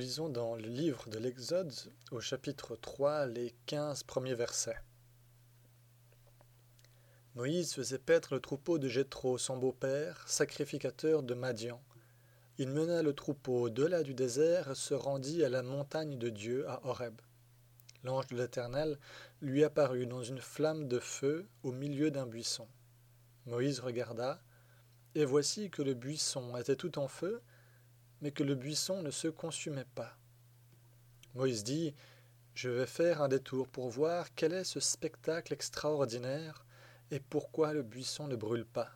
lisons dans le livre de l'Exode au chapitre 3 les 15 premiers versets. Moïse faisait paître le troupeau de Jéthro, son beau-père, sacrificateur de Madian. Il mena le troupeau au-delà du désert et se rendit à la montagne de Dieu à Horeb. L'ange de l'Éternel lui apparut dans une flamme de feu au milieu d'un buisson. Moïse regarda, et voici que le buisson était tout en feu, mais que le buisson ne se consumait pas. Moïse dit, Je vais faire un détour pour voir quel est ce spectacle extraordinaire et pourquoi le buisson ne brûle pas.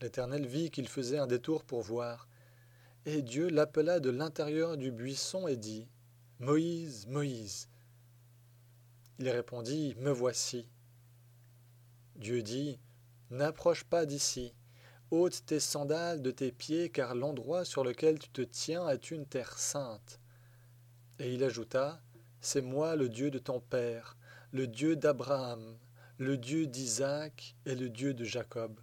L'Éternel vit qu'il faisait un détour pour voir, et Dieu l'appela de l'intérieur du buisson et dit, Moïse, Moïse. Il répondit, Me voici. Dieu dit, N'approche pas d'ici, ôte tes sandales de tes pieds, car l'endroit sur lequel tu te tiens est une terre sainte. Et il ajouta, C'est moi le Dieu de ton Père, le Dieu d'Abraham, le Dieu d'Isaac et le Dieu de Jacob.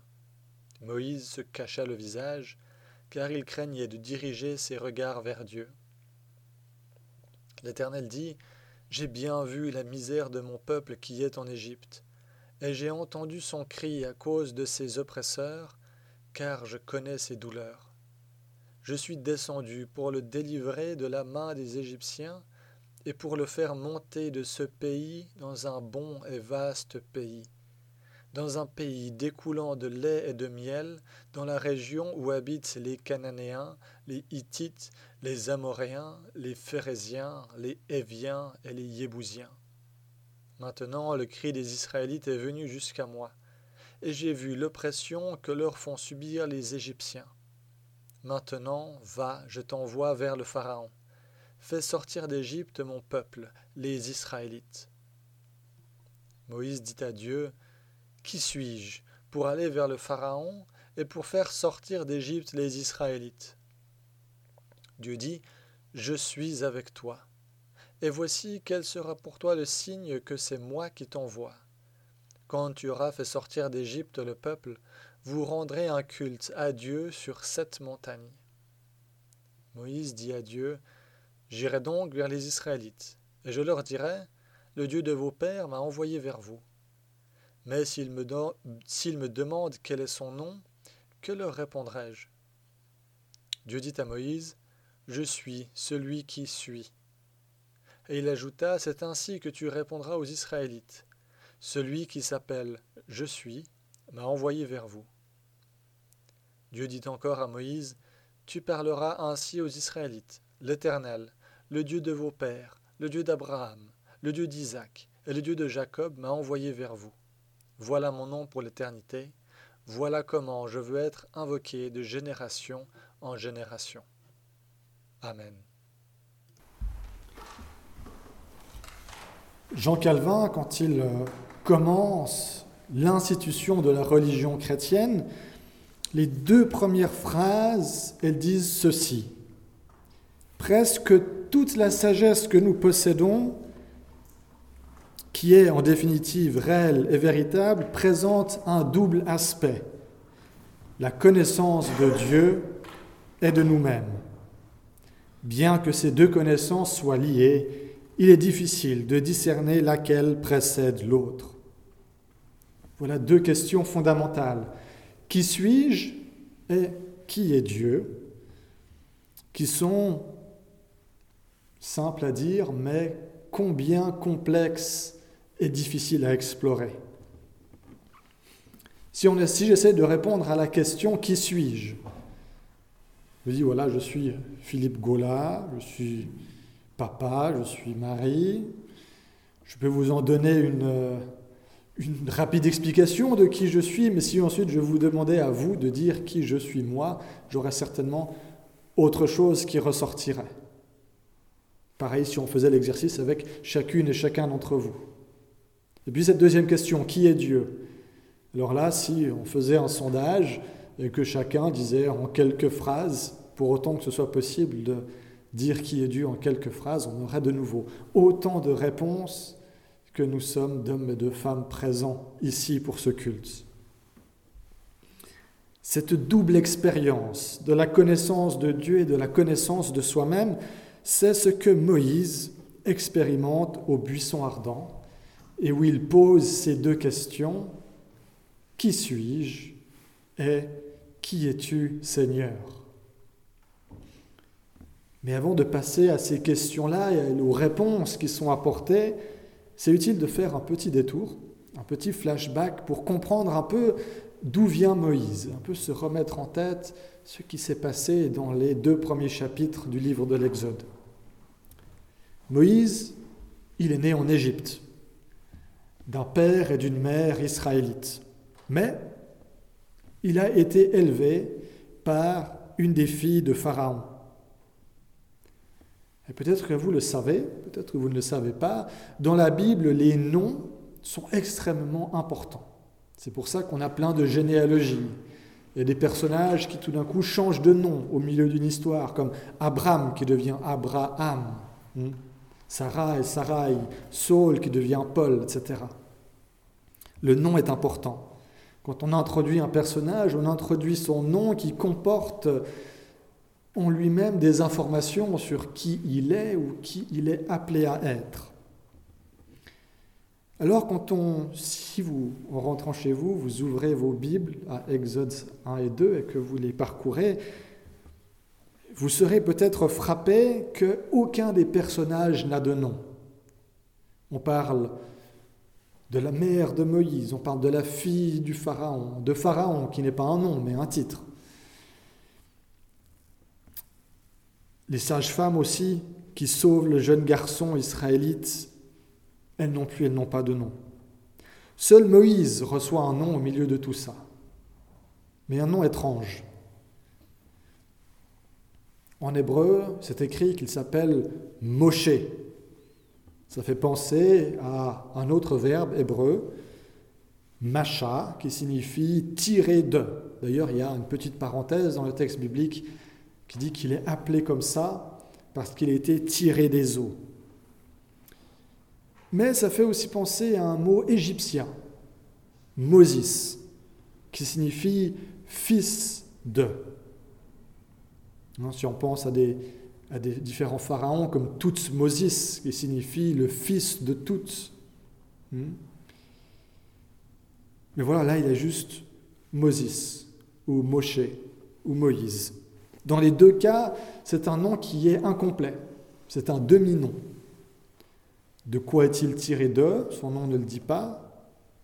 Moïse se cacha le visage, car il craignait de diriger ses regards vers Dieu. L'Éternel dit, J'ai bien vu la misère de mon peuple qui est en Égypte, et j'ai entendu son cri à cause de ses oppresseurs, car je connais ses douleurs. Je suis descendu pour le délivrer de la main des Égyptiens et pour le faire monter de ce pays dans un bon et vaste pays, dans un pays découlant de lait et de miel, dans la région où habitent les Cananéens, les Hittites, les Amoréens, les Phérésiens, les Héviens et les Yébousiens. Maintenant le cri des Israélites est venu jusqu'à moi et j'ai vu l'oppression que leur font subir les Égyptiens. Maintenant, va, je t'envoie vers le Pharaon. Fais sortir d'Égypte mon peuple, les Israélites. Moïse dit à Dieu, Qui suis-je pour aller vers le Pharaon et pour faire sortir d'Égypte les Israélites? Dieu dit, Je suis avec toi. Et voici quel sera pour toi le signe que c'est moi qui t'envoie. Quand tu auras fait sortir d'Égypte le peuple, vous rendrez un culte à Dieu sur cette montagne. Moïse dit à Dieu, J'irai donc vers les Israélites, et je leur dirai, Le Dieu de vos pères m'a envoyé vers vous. Mais s'ils me, me demandent quel est son nom, que leur répondrai-je? Dieu dit à Moïse, Je suis celui qui suis. Et il ajouta, C'est ainsi que tu répondras aux Israélites. Celui qui s'appelle Je suis m'a envoyé vers vous. Dieu dit encore à Moïse, Tu parleras ainsi aux Israélites, l'Éternel, le Dieu de vos pères, le Dieu d'Abraham, le Dieu d'Isaac et le Dieu de Jacob m'a envoyé vers vous. Voilà mon nom pour l'éternité, voilà comment je veux être invoqué de génération en génération. Amen. Jean Calvin, quand il euh, commence l'institution de la religion chrétienne, les deux premières phrases, elles disent ceci. Presque toute la sagesse que nous possédons, qui est en définitive réelle et véritable, présente un double aspect, la connaissance de Dieu et de nous-mêmes. Bien que ces deux connaissances soient liées, il est difficile de discerner laquelle précède l'autre. Voilà deux questions fondamentales. Qui suis-je et qui est Dieu qui sont simples à dire, mais combien complexes et difficiles à explorer. Si, j'essaie de répondre à la question qui suis-je? Je dis voilà, je suis Philippe Gaula, je suis papa, je suis mari. Je peux vous en donner une, une rapide explication de qui je suis, mais si ensuite je vous demandais à vous de dire qui je suis moi, j'aurais certainement autre chose qui ressortirait. Pareil si on faisait l'exercice avec chacune et chacun d'entre vous. Et puis cette deuxième question, qui est Dieu? Alors là, si on faisait un sondage et que chacun disait en quelques phrases, pour autant que ce soit possible de dire qui est Dieu en quelques phrases, on aurait de nouveau autant de réponses que nous sommes d'hommes et de femmes présents ici pour ce culte. Cette double expérience de la connaissance de Dieu et de la connaissance de soi-même, c'est ce que Moïse expérimente au buisson ardent et où il pose ces deux questions. Qui suis-je et qui es-tu Seigneur? Mais avant de passer à ces questions-là et aux réponses qui sont apportées, c'est utile de faire un petit détour, un petit flashback pour comprendre un peu d'où vient Moïse, un peu se remettre en tête ce qui s'est passé dans les deux premiers chapitres du livre de l'Exode. Moïse, il est né en Égypte, d'un père et d'une mère israélites, mais il a été élevé par une des filles de Pharaon. Et peut-être que vous le savez, peut-être que vous ne le savez pas, dans la Bible, les noms sont extrêmement importants. C'est pour ça qu'on a plein de généalogies. Il y a des personnages qui tout d'un coup changent de nom au milieu d'une histoire, comme Abraham qui devient Abraham, hmm? Sarah et Sarai, Saul qui devient Paul, etc. Le nom est important. Quand on introduit un personnage, on introduit son nom qui comporte en lui-même des informations sur qui il est ou qui il est appelé à être. Alors quand on, si vous, en rentrant chez vous, vous ouvrez vos Bibles à Exode 1 et 2 et que vous les parcourez, vous serez peut-être frappé qu'aucun des personnages n'a de nom. On parle de la mère de Moïse, on parle de la fille du Pharaon, de Pharaon qui n'est pas un nom mais un titre. Les sages-femmes aussi, qui sauvent le jeune garçon israélite, elles non plus, elles n'ont pas de nom. Seul Moïse reçoit un nom au milieu de tout ça, mais un nom étrange. En hébreu, c'est écrit qu'il s'appelle Moshe. Ça fait penser à un autre verbe hébreu, macha, qui signifie tirer de. D'ailleurs, il y a une petite parenthèse dans le texte biblique qui dit qu'il est appelé comme ça parce qu'il a été tiré des eaux. Mais ça fait aussi penser à un mot égyptien, Moses, qui signifie fils de. Si on pense à des, différents pharaons comme Moses, qui signifie le fils de toutes. Hmm? Mais voilà, là, il est juste Moses, ou Moshe, ou Moïse. Dans les deux cas, c'est un nom qui est incomplet. C'est un demi-nom. De quoi est-il tiré de? Son nom ne le dit pas.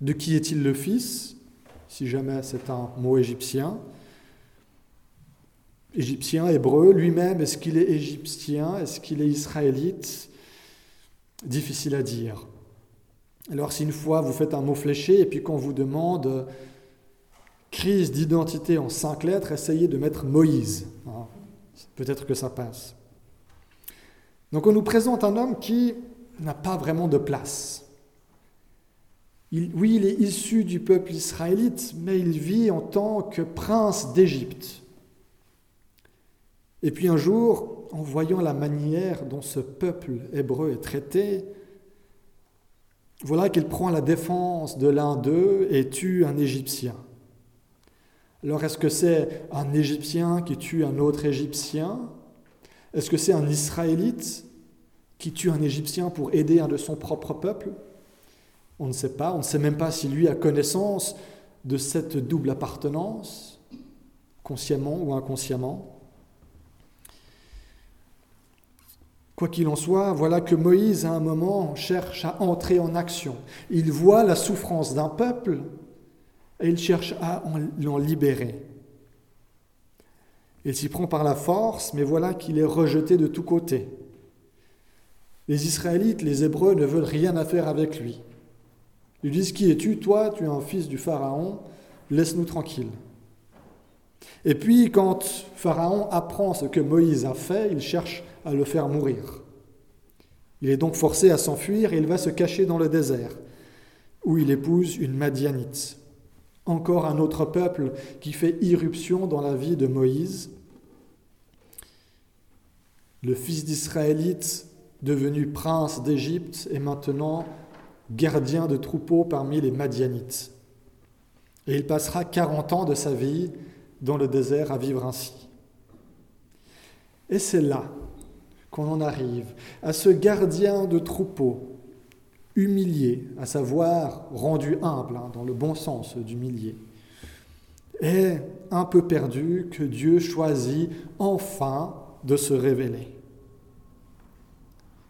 De qui est-il le fils? Si jamais c'est un mot égyptien. Égyptien, hébreu, lui-même, est-ce qu'il est égyptien? Est-ce qu'il est israélite? Difficile à dire. Alors si une fois vous faites un mot fléché et puis qu'on vous demande crise d'identité en cinq lettres, essayez de mettre Moïse. Peut-être que ça passe. Donc on nous présente un homme qui n'a pas vraiment de place. oui, il est issu du peuple israélite, mais il vit en tant que prince d'Égypte. Et puis un jour, en voyant la manière dont ce peuple hébreu est traité, voilà qu'il prend la défense de l'un d'eux et tue un Égyptien. Alors est-ce que c'est un Égyptien qui tue un autre Égyptien? Est-ce que c'est un Israélite qui tue un Égyptien pour aider un de son propre peuple? On ne sait pas, on ne sait même pas si lui a connaissance de cette double appartenance, consciemment ou inconsciemment. Quoi qu'il en soit, voilà que Moïse, à un moment, cherche à entrer en action. Il voit la souffrance d'un peuple et il cherche à l'en libérer. Il s'y prend par la force, mais voilà qu'il est rejeté de tous côtés. Les Israélites, les Hébreux, ne veulent rien à faire avec lui. Ils disent Qui es-tu Toi, tu es un fils du Pharaon, laisse-nous tranquilles. Et puis, quand Pharaon apprend ce que Moïse a fait, il cherche à le faire mourir. Il est donc forcé à s'enfuir et il va se cacher dans le désert, où il épouse une Madianite. Encore un autre peuple qui fait irruption dans la vie de Moïse. Le fils d'Israélite, devenu prince d'Égypte, est maintenant gardien de troupeaux parmi les Madianites. Et il passera 40 ans de sa vie dans le désert à vivre ainsi. Et c'est là qu'on en arrive à ce gardien de troupeau, humilié, à savoir rendu humble, hein, dans le bon sens d'humilié, est un peu perdu que Dieu choisit enfin de se révéler.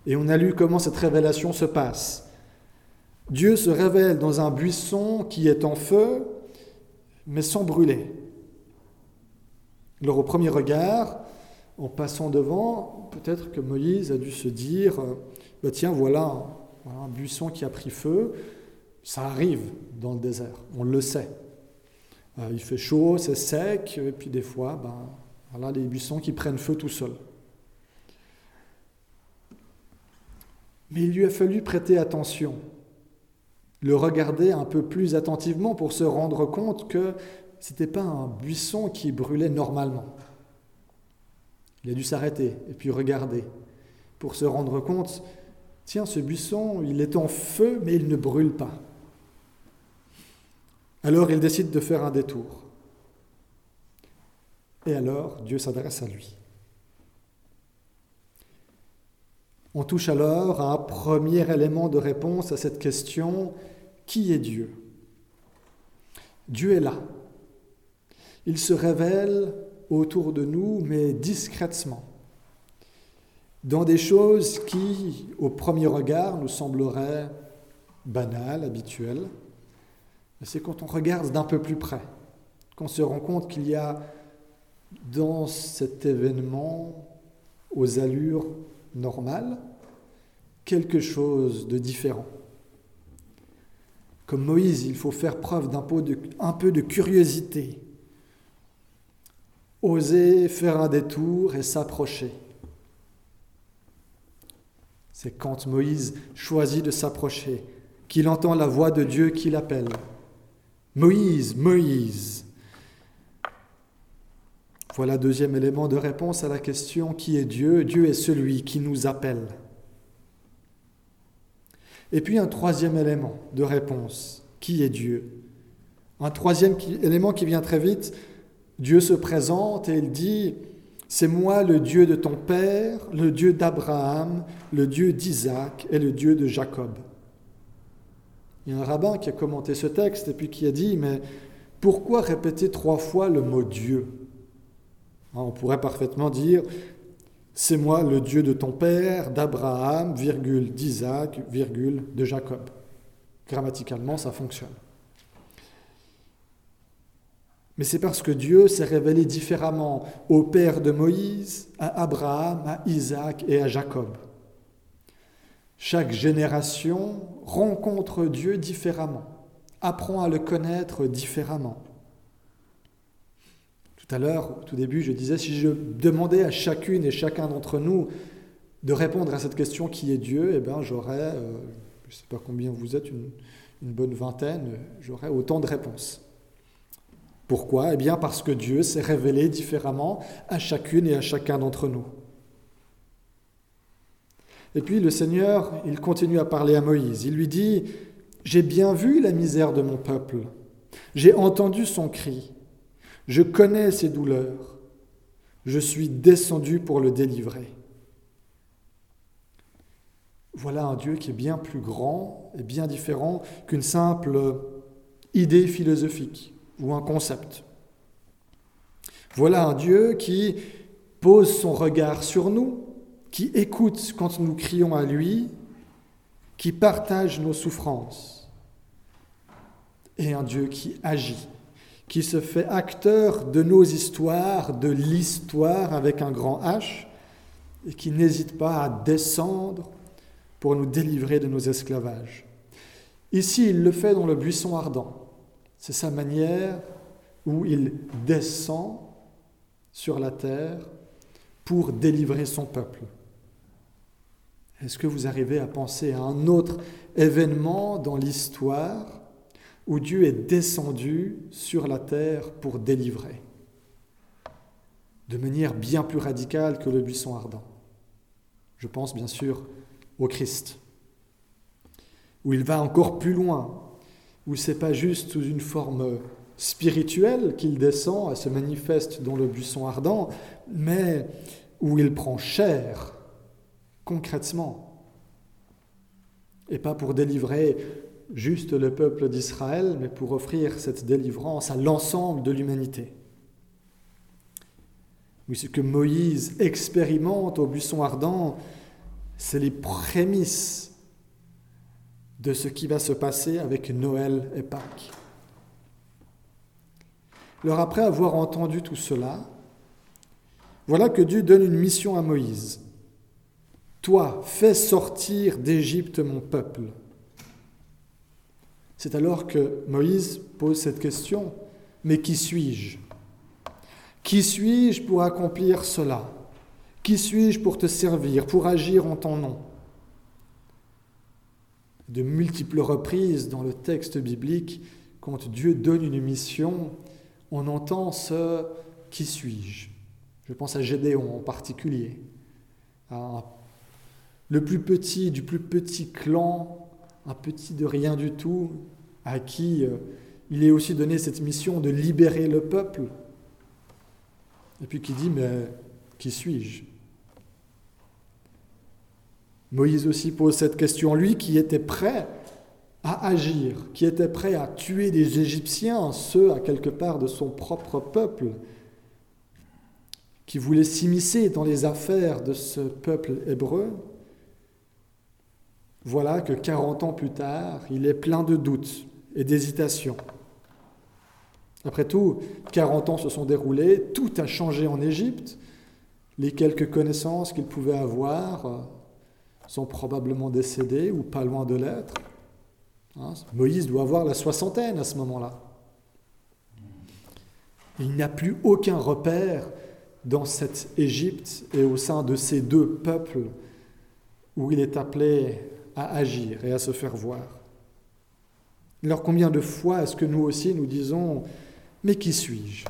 Et on a lu comment cette révélation se passe. Dieu se révèle dans un buisson qui est en feu, mais sans brûler. Alors au premier regard, en passant devant, peut-être que Moïse a dû se dire, bah, tiens, voilà, un buisson qui a pris feu, ça arrive dans le désert, on le sait. Euh, il fait chaud, c'est sec, et puis des fois, ben, voilà les buissons qui prennent feu tout seuls. Mais il lui a fallu prêter attention, le regarder un peu plus attentivement pour se rendre compte que ce n'était pas un buisson qui brûlait normalement. Il a dû s'arrêter et puis regarder pour se rendre compte, tiens, ce buisson, il est en feu, mais il ne brûle pas. Alors il décide de faire un détour. Et alors Dieu s'adresse à lui. On touche alors à un premier élément de réponse à cette question, qui est Dieu? Dieu est là. Il se révèle autour de nous, mais discrètement, dans des choses qui, au premier regard, nous sembleraient banales, habituelles. C'est quand on regarde d'un peu plus près qu'on se rend compte qu'il y a dans cet événement, aux allures normales, quelque chose de différent. Comme Moïse, il faut faire preuve d'un peu, de curiosité, oser faire un détour et s'approcher. C'est quand Moïse choisit de s'approcher qu'il entend la voix de Dieu qui l'appelle. Moïse, Moïse. Voilà deuxième élément de réponse à la question qui est Dieu? Dieu est celui qui nous appelle. Et puis un troisième élément de réponse, qui est Dieu? Un troisième élément qui vient très vite, Dieu se présente et il dit, c'est moi le Dieu de ton Père, le Dieu d'Abraham, le Dieu d'Isaac et le Dieu de Jacob. Il y a un rabbin qui a commenté ce texte et puis qui a dit, mais pourquoi répéter trois fois le mot Dieu? Hein, On pourrait parfaitement dire, c'est moi le Dieu de ton Père, d'Abraham, virgule, d'Isaac, virgule, de Jacob. Grammaticalement, ça fonctionne. Mais c'est parce que Dieu s'est révélé différemment au père de Moïse, à Abraham, à Isaac et à Jacob. Chaque génération rencontre Dieu différemment, apprend à le connaître différemment. Tout à l'heure, au tout début, je disais, si je demandais à chacune et chacun d'entre nous de répondre à cette question qui est Dieu, eh bien j'aurais, euh, je ne sais pas combien vous êtes, une bonne vingtaine, j'aurais autant de réponses. Pourquoi? Eh bien parce que Dieu s'est révélé différemment à chacune et à chacun d'entre nous. Et puis le Seigneur, il continue à parler à Moïse. Il lui dit, J'ai bien vu la misère de mon peuple, j'ai entendu son cri, je connais ses douleurs, je suis descendu pour le délivrer. Voilà un Dieu qui est bien plus grand et bien différent qu'une simple idée philosophique ou un concept. Voilà un Dieu qui pose son regard sur nous, qui écoute quand nous crions à lui, qui partage nos souffrances, et un Dieu qui agit, qui se fait acteur de nos histoires, de l'histoire avec un grand H, et qui n'hésite pas à descendre pour nous délivrer de nos esclavages. Ici, il le fait dans le buisson ardent. C'est sa manière où il descend sur la terre pour délivrer son peuple. Est-ce que vous arrivez à penser à un autre événement dans l'histoire où Dieu est descendu sur la terre pour délivrer De manière bien plus radicale que le buisson ardent? Je pense bien sûr au Christ, où il va encore plus loin où c'est pas juste sous une forme spirituelle qu'il descend et se manifeste dans le buisson ardent, mais où il prend chair concrètement, et pas pour délivrer juste le peuple d'Israël, mais pour offrir cette délivrance à l'ensemble de l'humanité. Ce que Moïse expérimente au buisson ardent, c'est les prémices de ce qui va se passer avec Noël et Pâques. Alors après avoir entendu tout cela, voilà que Dieu donne une mission à Moïse. Toi, fais sortir d'Égypte mon peuple. C'est alors que Moïse pose cette question, mais qui suis-je? Qui suis-je pour accomplir cela? Qui suis-je pour te servir, pour agir en ton nom? De multiples reprises dans le texte biblique, quand Dieu donne une mission, on entend ce qui suis-je? Je pense à Gédéon en particulier, le plus petit du plus petit clan, un petit de rien du tout, à qui euh, il est aussi donné cette mission de libérer le peuple. Et puis qui dit, mais qui suis-je? Moïse aussi pose cette question, lui qui était prêt à agir, qui était prêt à tuer des Égyptiens, ceux à quelque part de son propre peuple, qui voulait s'immiscer dans les affaires de ce peuple hébreu. Voilà que 40 ans plus tard, il est plein de doutes et d'hésitation. Après tout, 40 ans se sont déroulés, tout a changé en Égypte. Les quelques connaissances qu'il pouvait avoir euh, sont probablement décédées ou pas loin de l'être. Hein, Moïse doit avoir la soixantaine à ce moment-là. Il n'y a plus aucun repère dans cette Égypte et au sein de ces deux peuples où il est appelé à agir et à se faire voir. Alors combien de fois est-ce que nous aussi nous disons, mais qui suis-je?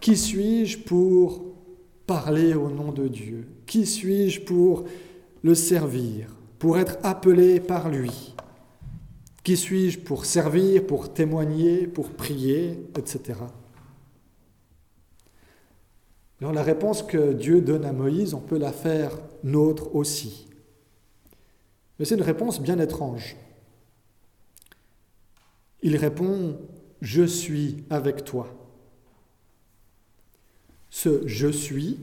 Qui suis-je pour parler au nom de Dieu? Qui suis-je pour le servir, pour être appelé par lui Qui suis-je pour servir, pour témoigner, pour prier, etc. La réponse que Dieu donne à Moïse, on peut la faire nôtre aussi. Mais c'est une réponse bien étrange. Il répond, Je suis avec toi. Ce je suis,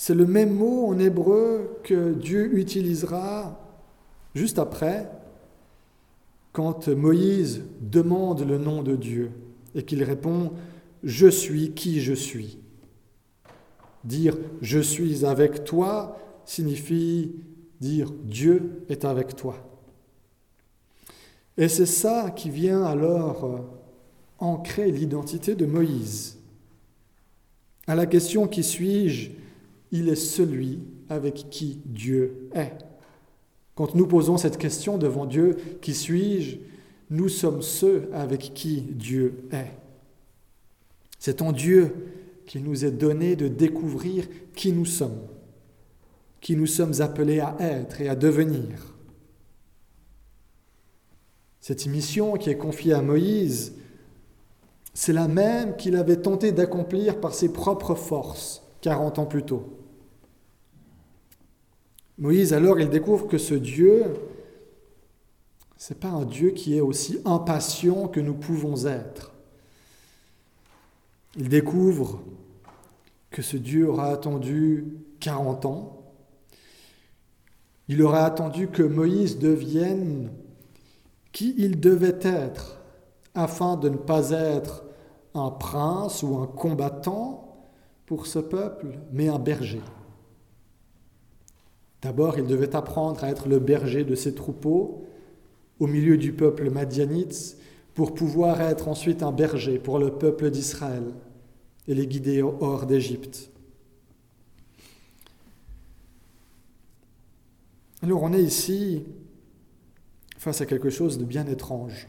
c'est le même mot en hébreu que Dieu utilisera juste après, quand Moïse demande le nom de Dieu et qu'il répond Je suis qui je suis. Dire Je suis avec toi signifie dire Dieu est avec toi. Et c'est ça qui vient alors ancrer l'identité de Moïse. À la question qui suis-je, il est celui avec qui Dieu est. Quand nous posons cette question devant Dieu, qui suis-je Nous sommes ceux avec qui Dieu est. C'est en Dieu qu'il nous est donné de découvrir qui nous sommes, qui nous sommes appelés à être et à devenir. Cette mission qui est confiée à Moïse, c'est la même qu'il avait tenté d'accomplir par ses propres forces 40 ans plus tôt. Moïse, alors, il découvre que ce Dieu, ce n'est pas un Dieu qui est aussi impatient que nous pouvons être. Il découvre que ce Dieu aura attendu 40 ans. Il aura attendu que Moïse devienne qui il devait être afin de ne pas être un prince ou un combattant pour ce peuple, mais un berger. D'abord, il devait apprendre à être le berger de ses troupeaux au milieu du peuple madianite pour pouvoir être ensuite un berger pour le peuple d'Israël et les guider hors d'Égypte. Alors on est ici face à quelque chose de bien étrange.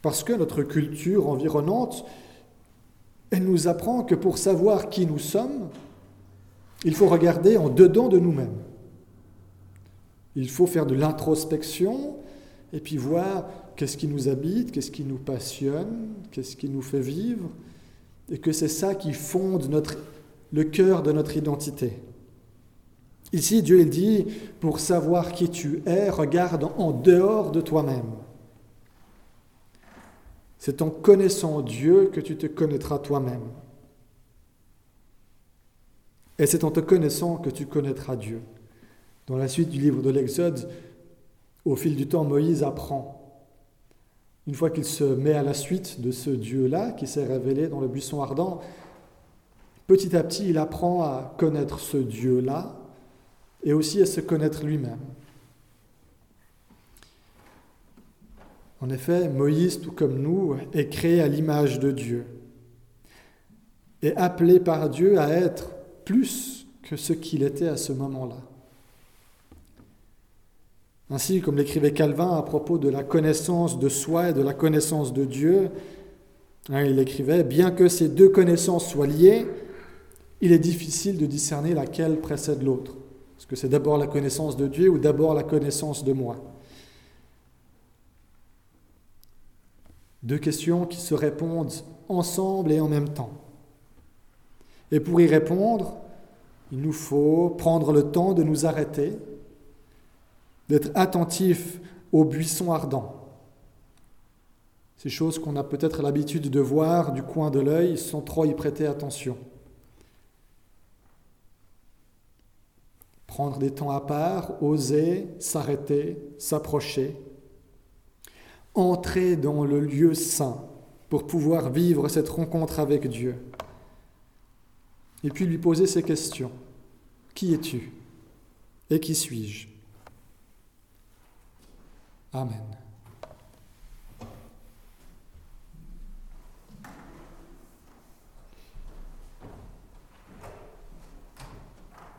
Parce que notre culture environnante, elle nous apprend que pour savoir qui nous sommes, il faut regarder en dedans de nous-mêmes. Il faut faire de l'introspection et puis voir qu'est-ce qui nous habite, qu'est-ce qui nous passionne, qu'est-ce qui nous fait vivre, et que c'est ça qui fonde le cœur de notre identité. Ici, Dieu dit, pour savoir qui tu es, regarde en dehors de toi-même. C'est en connaissant Dieu que tu te connaîtras toi-même. Et c'est en te connaissant que tu connaîtras Dieu. Dans la suite du livre de l'Exode, au fil du temps, Moïse apprend. Une fois qu'il se met à la suite de ce Dieu-là qui s'est révélé dans le buisson ardent, petit à petit, il apprend à connaître ce Dieu-là et aussi à se connaître lui-même. En effet, Moïse, tout comme nous, est créé à l'image de Dieu et appelé par Dieu à être plus que ce qu'il était à ce moment-là. Ainsi, comme l'écrivait Calvin à propos de la connaissance de soi et de la connaissance de Dieu, hein, il écrivait, bien que ces deux connaissances soient liées, il est difficile de discerner laquelle précède l'autre. Est-ce que c'est d'abord la connaissance de Dieu ou d'abord la connaissance de moi? Deux questions qui se répondent ensemble et en même temps. Et pour y répondre, il nous faut prendre le temps de nous arrêter, d'être attentif aux buissons ardents. Ces choses qu'on a peut-être l'habitude de voir du coin de l'œil sans trop y prêter attention. Prendre des temps à part, oser s'arrêter, s'approcher, entrer dans le lieu saint pour pouvoir vivre cette rencontre avec Dieu. Et puis lui poser ces questions. Qui es-tu? Et qui suis-je? Amen.